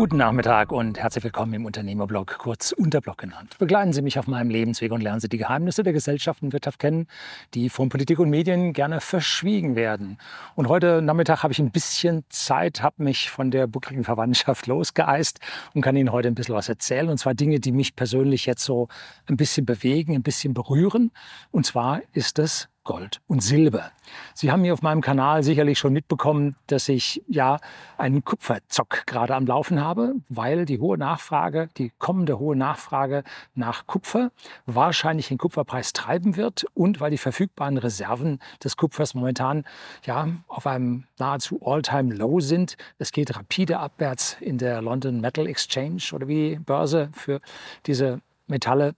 Guten Nachmittag und herzlich willkommen im Unternehmerblog, kurz Unterblog genannt. Begleiten Sie mich auf meinem Lebensweg und lernen Sie die Geheimnisse der Gesellschaft und Wirtschaft kennen, die von Politik und Medien gerne verschwiegen werden. Und heute Nachmittag habe ich ein bisschen Zeit, habe mich von der buckligen Verwandtschaft losgeeist und kann Ihnen heute ein bisschen was erzählen. Und zwar Dinge, die mich persönlich jetzt so ein bisschen bewegen, ein bisschen berühren. Und zwar ist es Gold und Silber. Sie haben hier auf meinem Kanal sicherlich schon mitbekommen, dass ich ja einen Kupferzock gerade am Laufen habe, weil die hohe Nachfrage, die kommende hohe Nachfrage nach Kupfer wahrscheinlich den Kupferpreis treiben wird und weil die verfügbaren Reserven des Kupfers momentan ja auf einem nahezu All-Time Low sind. Es geht rapide abwärts in der London Metal Exchange oder wie die Börse für diese Metalle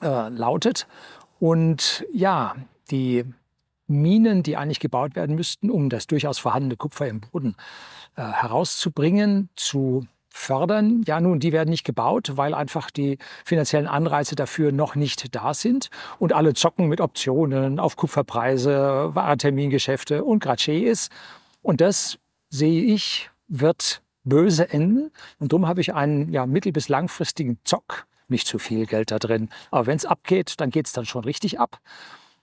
äh, lautet. Und ja, die Minen, die eigentlich gebaut werden müssten, um das durchaus vorhandene Kupfer im Boden äh, herauszubringen, zu fördern. Ja, nun, die werden nicht gebaut, weil einfach die finanziellen Anreize dafür noch nicht da sind. Und alle zocken mit Optionen auf Kupferpreise, Warentermingeschäfte und Gratsche ist. Und das sehe ich, wird böse enden. Und darum habe ich einen ja, mittel- bis langfristigen Zock. Nicht zu viel Geld da drin. Aber wenn es abgeht, dann geht es dann schon richtig ab.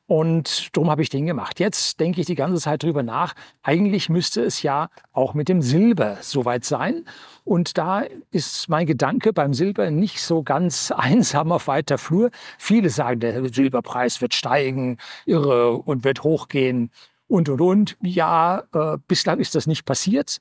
Und darum habe ich den gemacht. Jetzt denke ich die ganze Zeit drüber nach. Eigentlich müsste es ja auch mit dem Silber soweit sein. Und da ist mein Gedanke beim Silber nicht so ganz einsam auf weiter Flur. Viele sagen, der Silberpreis wird steigen, irre und wird hochgehen und, und, und. Ja, äh, bislang ist das nicht passiert.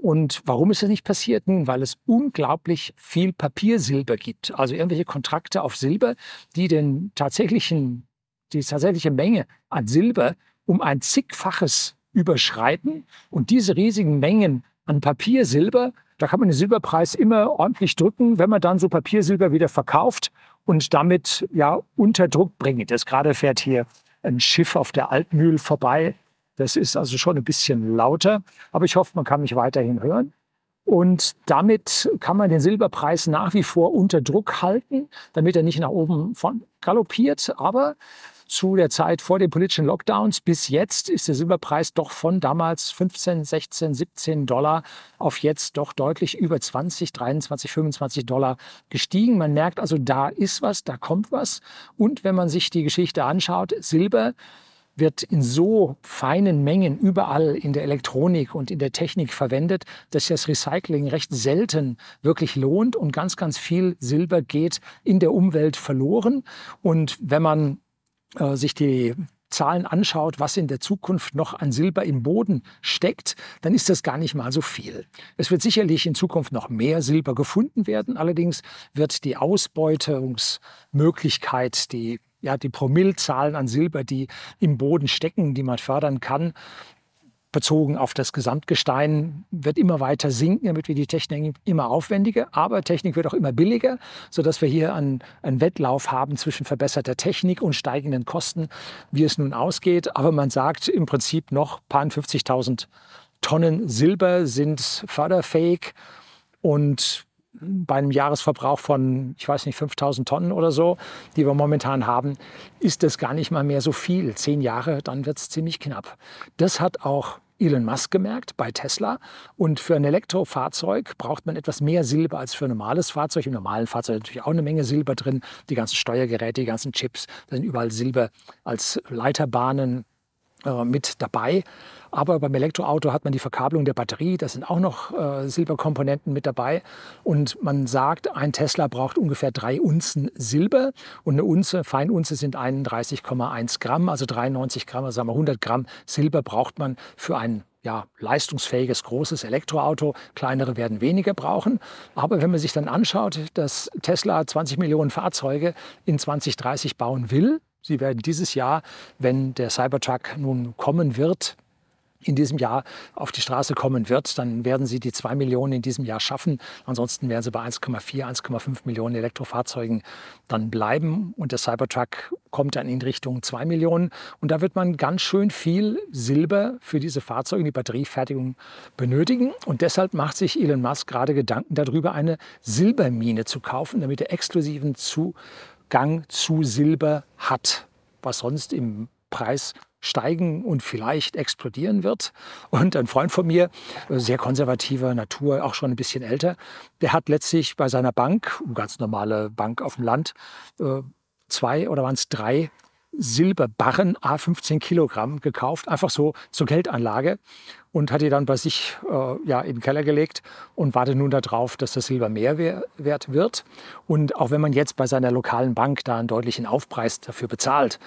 Und warum ist das nicht passiert? Nun, weil es unglaublich viel Papiersilber gibt. Also irgendwelche Kontrakte auf Silber, die den tatsächlichen die tatsächliche Menge an Silber um ein zigfaches überschreiten. Und diese riesigen Mengen an Papiersilber, da kann man den Silberpreis immer ordentlich drücken, wenn man dann so Papiersilber wieder verkauft und damit ja unter Druck bringt. Jetzt gerade fährt hier ein Schiff auf der Altmühl vorbei. Das ist also schon ein bisschen lauter, aber ich hoffe, man kann mich weiterhin hören. Und damit kann man den Silberpreis nach wie vor unter Druck halten, damit er nicht nach oben von galoppiert. Aber zu der Zeit vor den politischen Lockdowns bis jetzt ist der Silberpreis doch von damals 15, 16, 17 Dollar auf jetzt doch deutlich über 20, 23, 25 Dollar gestiegen. Man merkt also, da ist was, da kommt was. Und wenn man sich die Geschichte anschaut, Silber wird in so feinen Mengen überall in der Elektronik und in der Technik verwendet, dass das Recycling recht selten wirklich lohnt und ganz, ganz viel Silber geht in der Umwelt verloren. Und wenn man äh, sich die Zahlen anschaut, was in der Zukunft noch an Silber im Boden steckt, dann ist das gar nicht mal so viel. Es wird sicherlich in Zukunft noch mehr Silber gefunden werden. Allerdings wird die Ausbeutungsmöglichkeit, die ja, die Promillzahlen an Silber, die im Boden stecken, die man fördern kann, bezogen auf das Gesamtgestein wird immer weiter sinken, damit wir die Technik immer aufwendiger, aber Technik wird auch immer billiger, sodass wir hier einen, einen Wettlauf haben zwischen verbesserter Technik und steigenden Kosten, wie es nun ausgeht. Aber man sagt im Prinzip noch, paar 50.000 Tonnen Silber sind förderfähig und bei einem Jahresverbrauch von, ich weiß nicht, 5000 Tonnen oder so, die wir momentan haben, ist das gar nicht mal mehr so viel. Zehn Jahre, dann wird es ziemlich knapp. Das hat auch Elon Musk gemerkt bei Tesla. Und für ein Elektrofahrzeug braucht man etwas mehr Silber als für ein normales Fahrzeug. Im normalen Fahrzeug ist natürlich auch eine Menge Silber drin. Die ganzen Steuergeräte, die ganzen Chips, da sind überall Silber als Leiterbahnen äh, mit dabei. Aber beim Elektroauto hat man die Verkabelung der Batterie, da sind auch noch äh, Silberkomponenten mit dabei. Und man sagt, ein Tesla braucht ungefähr drei Unzen Silber und eine Unze, Feinunze sind 31,1 Gramm, also 93 Gramm, also sagen wir 100 Gramm Silber braucht man für ein ja, leistungsfähiges, großes Elektroauto. Kleinere werden weniger brauchen. Aber wenn man sich dann anschaut, dass Tesla 20 Millionen Fahrzeuge in 2030 bauen will, Sie werden dieses Jahr, wenn der Cybertruck nun kommen wird, in diesem Jahr auf die Straße kommen wird, dann werden sie die zwei Millionen in diesem Jahr schaffen. Ansonsten werden sie bei 1,4, 1,5 Millionen Elektrofahrzeugen dann bleiben. Und der Cybertruck kommt dann in Richtung zwei Millionen. Und da wird man ganz schön viel Silber für diese Fahrzeuge, die Batteriefertigung benötigen. Und deshalb macht sich Elon Musk gerade Gedanken darüber, eine Silbermine zu kaufen, damit er exklusiven Zugang Gang zu Silber hat, was sonst im Preis steigen und vielleicht explodieren wird. Und ein Freund von mir, äh, sehr konservativer Natur, auch schon ein bisschen älter, der hat letztlich bei seiner Bank, ganz normale Bank auf dem Land, äh, zwei oder waren es drei Silberbarren, a 15 Kilogramm, gekauft, einfach so zur Geldanlage und hat die dann bei sich äh, ja, in den Keller gelegt und wartet nun darauf, dass das Silber mehr wert wird. Und auch wenn man jetzt bei seiner lokalen Bank da einen deutlichen Aufpreis dafür bezahlt,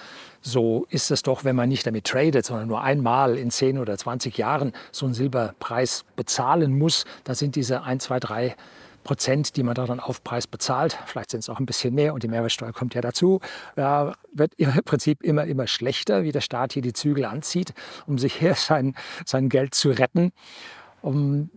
so ist es doch, wenn man nicht damit tradet, sondern nur einmal in 10 oder 20 Jahren so einen Silberpreis bezahlen muss, da sind diese 1, 2, 3 Prozent, die man da dann auf Preis bezahlt, vielleicht sind es auch ein bisschen mehr und die Mehrwertsteuer kommt ja dazu, ja, wird im Prinzip immer, immer schlechter, wie der Staat hier die Zügel anzieht, um sich hier sein, sein Geld zu retten. Um,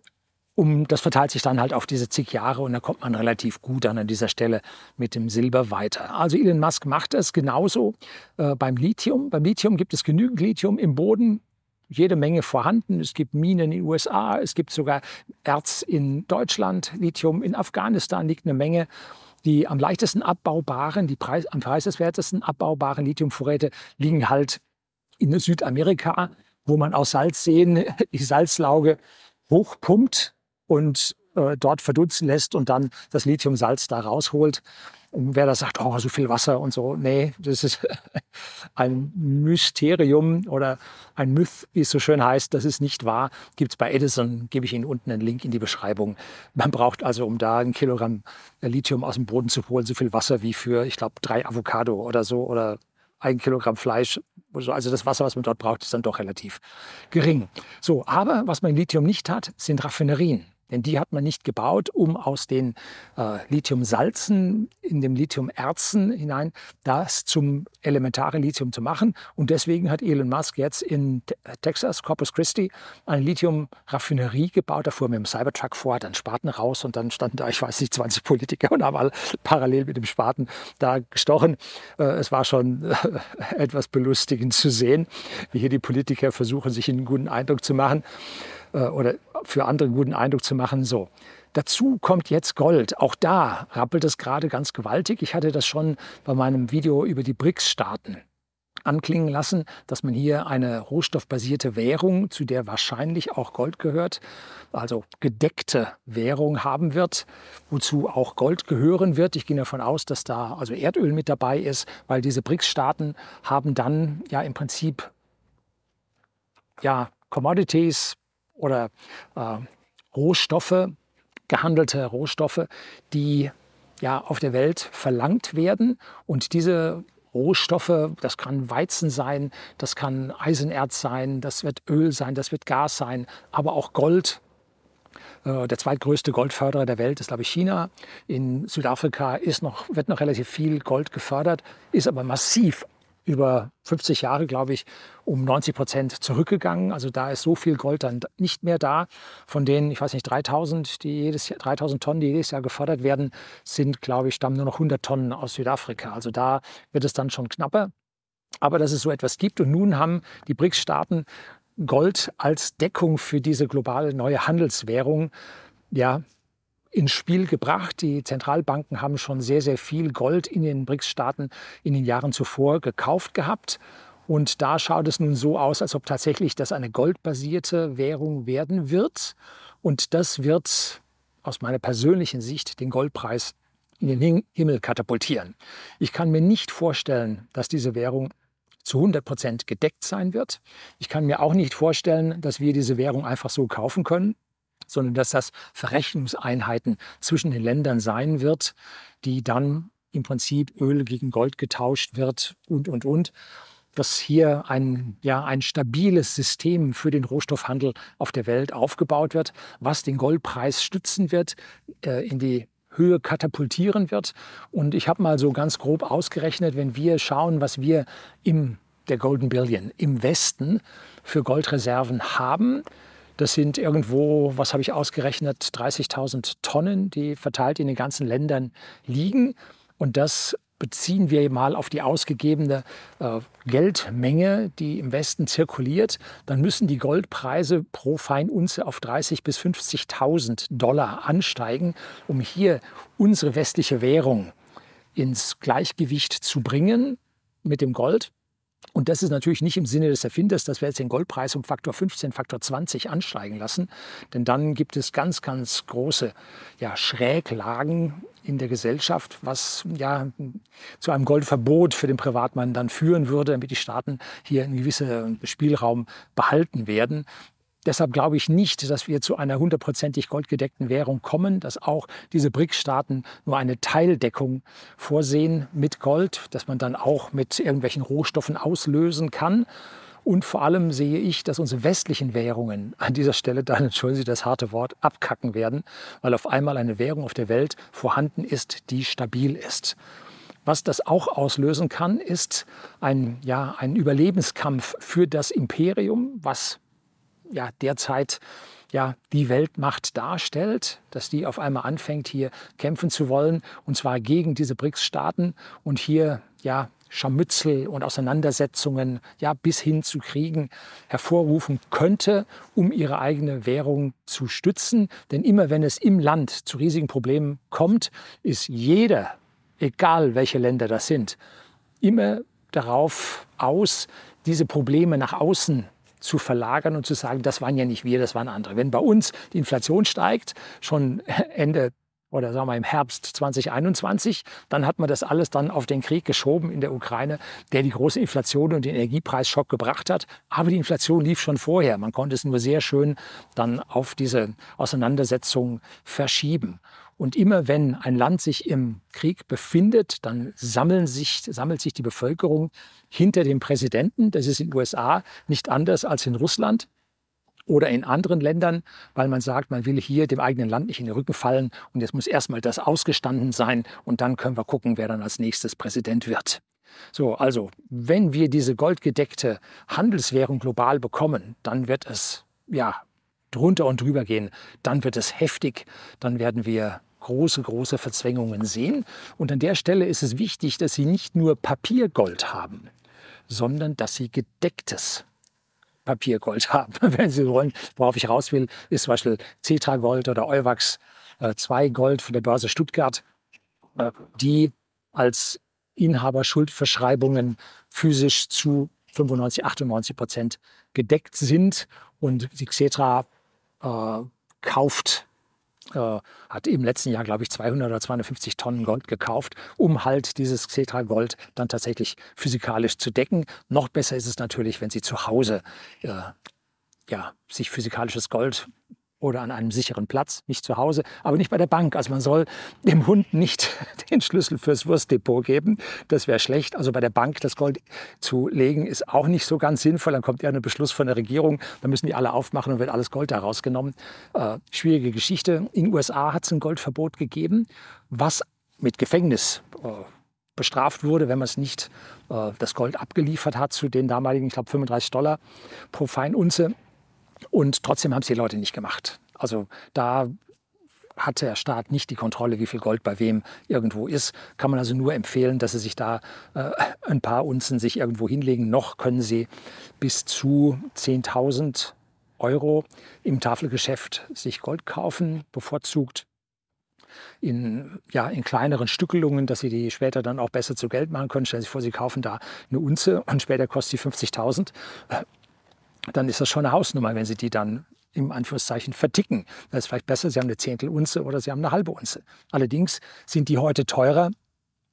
um, das verteilt sich dann halt auf diese zig Jahre und da kommt man relativ gut dann an dieser Stelle mit dem Silber weiter. Also Elon Musk macht es genauso äh, beim Lithium. Beim Lithium gibt es genügend Lithium im Boden jede Menge vorhanden. Es gibt Minen in den USA, es gibt sogar Erz in Deutschland, Lithium in Afghanistan liegt eine Menge. Die am leichtesten abbaubaren, die Preis, am preiswertesten abbaubaren Lithiumvorräte liegen halt in Südamerika, wo man aus Salzseen die Salzlauge hochpumpt und äh, dort verdunsten lässt und dann das Lithiumsalz da rausholt. Und wer da sagt, oh, so viel Wasser und so, nee, das ist ein Mysterium oder ein Myth, wie es so schön heißt, das ist nicht wahr. Gibt es bei Edison, gebe ich Ihnen unten einen Link in die Beschreibung. Man braucht also, um da ein Kilogramm Lithium aus dem Boden zu holen, so viel Wasser wie für, ich glaube, drei Avocado oder so oder ein Kilogramm Fleisch. Also das Wasser, was man dort braucht, ist dann doch relativ gering. So, aber was man in Lithium nicht hat, sind Raffinerien. Denn die hat man nicht gebaut, um aus den äh, Lithiumsalzen in dem Lithiumerzen hinein das zum elementare Lithium zu machen. Und deswegen hat Elon Musk jetzt in Texas, Corpus Christi, eine Lithium-Raffinerie gebaut. Da fuhr mit dem Cybertruck vor, dann Spaten raus und dann standen da, ich weiß nicht, 20 Politiker und haben alle parallel mit dem Spaten da gestochen. Äh, es war schon äh, etwas belustigend zu sehen, wie hier die Politiker versuchen, sich einen guten Eindruck zu machen äh, oder für andere einen guten Eindruck zu machen. So. Dazu kommt jetzt Gold. Auch da rappelt es gerade ganz gewaltig. Ich hatte das schon bei meinem Video über die BRICS-Staaten anklingen lassen, dass man hier eine rohstoffbasierte Währung, zu der wahrscheinlich auch Gold gehört, also gedeckte Währung haben wird, wozu auch Gold gehören wird. Ich gehe davon aus, dass da also Erdöl mit dabei ist, weil diese BRICS-Staaten haben dann ja im Prinzip ja Commodities, oder äh, Rohstoffe, gehandelte Rohstoffe, die ja auf der Welt verlangt werden. Und diese Rohstoffe, das kann Weizen sein, das kann Eisenerz sein, das wird Öl sein, das wird Gas sein, aber auch Gold. Äh, der zweitgrößte Goldförderer der Welt ist, glaube ich, China. In Südafrika ist noch, wird noch relativ viel Gold gefördert, ist aber massiv über 50 Jahre, glaube ich, um 90 Prozent zurückgegangen. Also da ist so viel Gold dann nicht mehr da. Von den, ich weiß nicht, 3000, die jedes Jahr, 3000 Tonnen, die jedes Jahr gefördert werden, sind, glaube ich, stammen nur noch 100 Tonnen aus Südafrika. Also da wird es dann schon knapper. Aber dass es so etwas gibt. Und nun haben die BRICS-Staaten Gold als Deckung für diese globale neue Handelswährung ja, ins Spiel gebracht. Die Zentralbanken haben schon sehr, sehr viel Gold in den BRICS-Staaten in den Jahren zuvor gekauft gehabt. Und da schaut es nun so aus, als ob tatsächlich das eine goldbasierte Währung werden wird. Und das wird aus meiner persönlichen Sicht den Goldpreis in den Himmel katapultieren. Ich kann mir nicht vorstellen, dass diese Währung zu 100 Prozent gedeckt sein wird. Ich kann mir auch nicht vorstellen, dass wir diese Währung einfach so kaufen können sondern dass das Verrechnungseinheiten zwischen den Ländern sein wird, die dann im Prinzip Öl gegen Gold getauscht wird und, und, und. Dass hier ein, ja, ein stabiles System für den Rohstoffhandel auf der Welt aufgebaut wird, was den Goldpreis stützen wird, äh, in die Höhe katapultieren wird. Und ich habe mal so ganz grob ausgerechnet, wenn wir schauen, was wir im der Golden Billion im Westen für Goldreserven haben, das sind irgendwo, was habe ich ausgerechnet, 30.000 Tonnen, die verteilt in den ganzen Ländern liegen. Und das beziehen wir mal auf die ausgegebene äh, Geldmenge, die im Westen zirkuliert, dann müssen die Goldpreise pro Feinunze auf 30.000 bis 50.000 Dollar ansteigen, um hier unsere westliche Währung ins Gleichgewicht zu bringen mit dem Gold. Und das ist natürlich nicht im Sinne des Erfinders, dass wir jetzt den Goldpreis um Faktor 15, Faktor 20 ansteigen lassen. Denn dann gibt es ganz, ganz große ja, Schräglagen in der Gesellschaft, was ja zu einem Goldverbot für den Privatmann dann führen würde, damit die Staaten hier einen gewissen Spielraum behalten werden. Deshalb glaube ich nicht, dass wir zu einer hundertprozentig goldgedeckten Währung kommen, dass auch diese BRICS-Staaten nur eine Teildeckung vorsehen mit Gold, dass man dann auch mit irgendwelchen Rohstoffen auslösen kann. Und vor allem sehe ich, dass unsere westlichen Währungen an dieser Stelle dann, entschuldigen Sie das harte Wort, abkacken werden, weil auf einmal eine Währung auf der Welt vorhanden ist, die stabil ist. Was das auch auslösen kann, ist ein, ja, ein Überlebenskampf für das Imperium, was ja, derzeit ja, die Weltmacht darstellt, dass die auf einmal anfängt, hier kämpfen zu wollen, und zwar gegen diese BRICS-Staaten und hier ja, Scharmützel und Auseinandersetzungen ja, bis hin zu Kriegen hervorrufen könnte, um ihre eigene Währung zu stützen. Denn immer wenn es im Land zu riesigen Problemen kommt, ist jeder, egal welche Länder das sind, immer darauf aus, diese Probleme nach außen zu verlagern und zu sagen, das waren ja nicht wir, das waren andere. Wenn bei uns die Inflation steigt, schon Ende oder sagen wir im Herbst 2021, dann hat man das alles dann auf den Krieg geschoben in der Ukraine, der die große Inflation und den Energiepreisschock gebracht hat. Aber die Inflation lief schon vorher. Man konnte es nur sehr schön dann auf diese Auseinandersetzung verschieben. Und immer wenn ein Land sich im Krieg befindet, dann sammeln sich, sammelt sich die Bevölkerung hinter dem Präsidenten. Das ist in den USA nicht anders als in Russland oder in anderen Ländern, weil man sagt, man will hier dem eigenen Land nicht in den Rücken fallen und jetzt muss erstmal das ausgestanden sein und dann können wir gucken, wer dann als nächstes Präsident wird. So, also, wenn wir diese goldgedeckte Handelswährung global bekommen, dann wird es ja drunter und drüber gehen, dann wird es heftig, dann werden wir große, große Verzwängungen sehen. Und an der Stelle ist es wichtig, dass Sie nicht nur Papiergold haben, sondern dass Sie gedecktes Papiergold haben. Wenn Sie wollen, worauf ich raus will, ist zum Beispiel Cetra Gold oder Euwax 2 äh, Gold von der Börse Stuttgart, äh, die als Inhaberschuldverschreibungen physisch zu 95, 98 Prozent gedeckt sind und die Xetra äh, kauft äh, hat im letzten Jahr, glaube ich, 200 oder 250 Tonnen Gold gekauft, um halt dieses Xetra Gold dann tatsächlich physikalisch zu decken. Noch besser ist es natürlich, wenn Sie zu Hause äh, ja, sich physikalisches Gold oder an einem sicheren Platz, nicht zu Hause, aber nicht bei der Bank. Also man soll dem Hund nicht den Schlüssel fürs Wurstdepot geben. Das wäre schlecht. Also bei der Bank das Gold zu legen ist auch nicht so ganz sinnvoll. Dann kommt ja ein Beschluss von der Regierung, dann müssen die alle aufmachen und wird alles Gold da rausgenommen. Äh, schwierige Geschichte. In den USA hat es ein Goldverbot gegeben, was mit Gefängnis äh, bestraft wurde, wenn man es nicht äh, das Gold abgeliefert hat zu den damaligen, ich glaube, 35 Dollar pro Feinunze. Und trotzdem haben es die Leute nicht gemacht. Also da hat der Staat nicht die Kontrolle, wie viel Gold bei wem irgendwo ist. Kann man also nur empfehlen, dass Sie sich da äh, ein paar Unzen sich irgendwo hinlegen. Noch können Sie bis zu 10.000 Euro im Tafelgeschäft sich Gold kaufen, bevorzugt in, ja, in kleineren Stückelungen, dass Sie die später dann auch besser zu Geld machen können. Stellen Sie sich vor, Sie kaufen da eine Unze und später kostet die 50.000 dann ist das schon eine Hausnummer, wenn Sie die dann im Anführungszeichen verticken. Das ist vielleicht besser, Sie haben eine Zehntelunze oder Sie haben eine halbe Unze. Allerdings sind die heute teurer,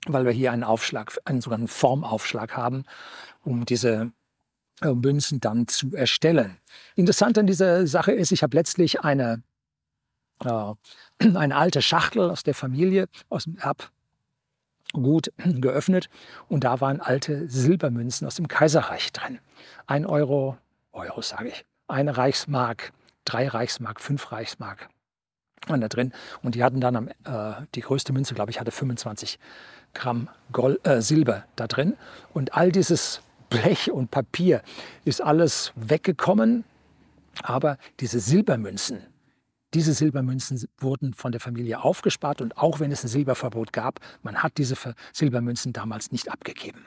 weil wir hier einen Aufschlag, einen sogenannten Formaufschlag haben, um diese äh, Münzen dann zu erstellen. Interessant an dieser Sache ist, ich habe letztlich eine, äh, eine alte Schachtel aus der Familie, aus dem Erbgut geöffnet und da waren alte Silbermünzen aus dem Kaiserreich drin. Ein Euro, Euro, sage ich. Eine Reichsmark, drei Reichsmark, fünf Reichsmark waren da drin. Und die hatten dann am, äh, die größte Münze, glaube ich, hatte 25 Gramm Gold, äh, Silber da drin. Und all dieses Blech und Papier ist alles weggekommen. Aber diese Silbermünzen, diese Silbermünzen wurden von der Familie aufgespart und auch wenn es ein Silberverbot gab, man hat diese Silbermünzen damals nicht abgegeben.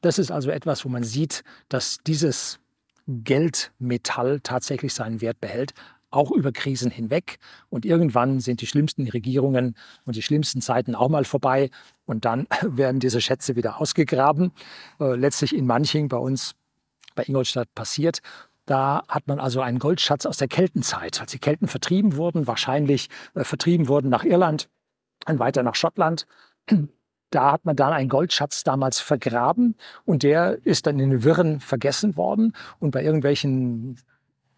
Das ist also etwas, wo man sieht, dass dieses Geldmetall tatsächlich seinen Wert behält. auch über Krisen hinweg. Und irgendwann sind die schlimmsten Regierungen und die schlimmsten Zeiten auch mal vorbei. Und dann werden diese Schätze wieder ausgegraben. Äh, letztlich in Manching bei uns bei Ingolstadt passiert. Da hat man also einen Goldschatz aus der Keltenzeit, als die Kelten vertrieben wurden, wahrscheinlich äh, vertrieben wurden nach Irland, dann weiter nach Schottland. Da hat man dann einen Goldschatz damals vergraben und der ist dann in den Wirren vergessen worden und bei irgendwelchen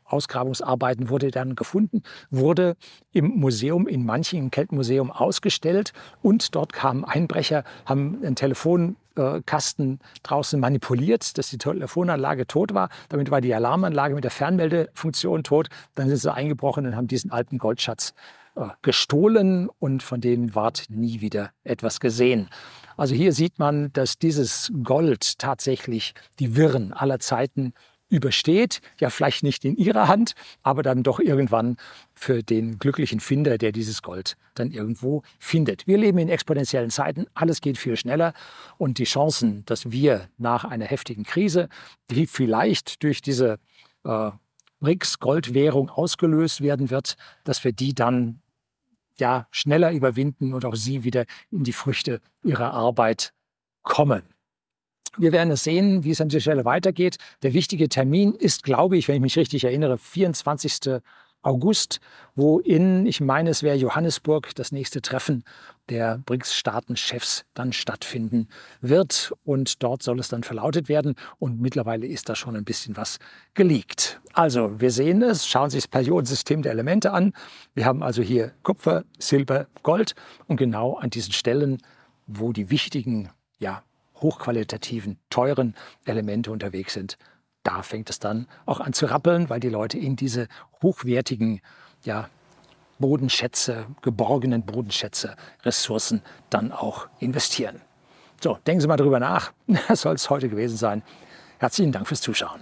Ausgrabungsarbeiten wurde dann gefunden, wurde im Museum in Manching, im Keltenmuseum ausgestellt und dort kamen Einbrecher, haben einen Telefonkasten draußen manipuliert, dass die Telefonanlage tot war. Damit war die Alarmanlage mit der Fernmeldefunktion tot. Dann sind sie eingebrochen und haben diesen alten Goldschatz äh, gestohlen und von denen ward nie wieder etwas gesehen. Also hier sieht man, dass dieses Gold tatsächlich die Wirren aller Zeiten übersteht, ja vielleicht nicht in ihrer Hand, aber dann doch irgendwann für den glücklichen Finder, der dieses Gold dann irgendwo findet. Wir leben in exponentiellen Zeiten, alles geht viel schneller und die Chancen, dass wir nach einer heftigen Krise, die vielleicht durch diese äh, BRICS-Goldwährung ausgelöst werden wird, dass wir die dann ja schneller überwinden und auch sie wieder in die Früchte ihrer Arbeit kommen. Wir werden es sehen, wie es an dieser Stelle weitergeht. Der wichtige Termin ist, glaube ich, wenn ich mich richtig erinnere, 24. August, wo in, ich meine, es wäre Johannesburg, das nächste Treffen der BRICS-Staatenchefs dann stattfinden wird. Und dort soll es dann verlautet werden. Und mittlerweile ist da schon ein bisschen was geleakt. Also, wir sehen es, schauen Sie das Periodensystem der Elemente an. Wir haben also hier Kupfer, Silber, Gold. Und genau an diesen Stellen, wo die wichtigen ja, hochqualitativen, teuren Elemente unterwegs sind, da fängt es dann auch an zu rappeln, weil die Leute in diese hochwertigen ja, Bodenschätze, geborgenen Bodenschätze, Ressourcen dann auch investieren. So, denken Sie mal darüber nach. Das soll es heute gewesen sein. Herzlichen Dank fürs Zuschauen.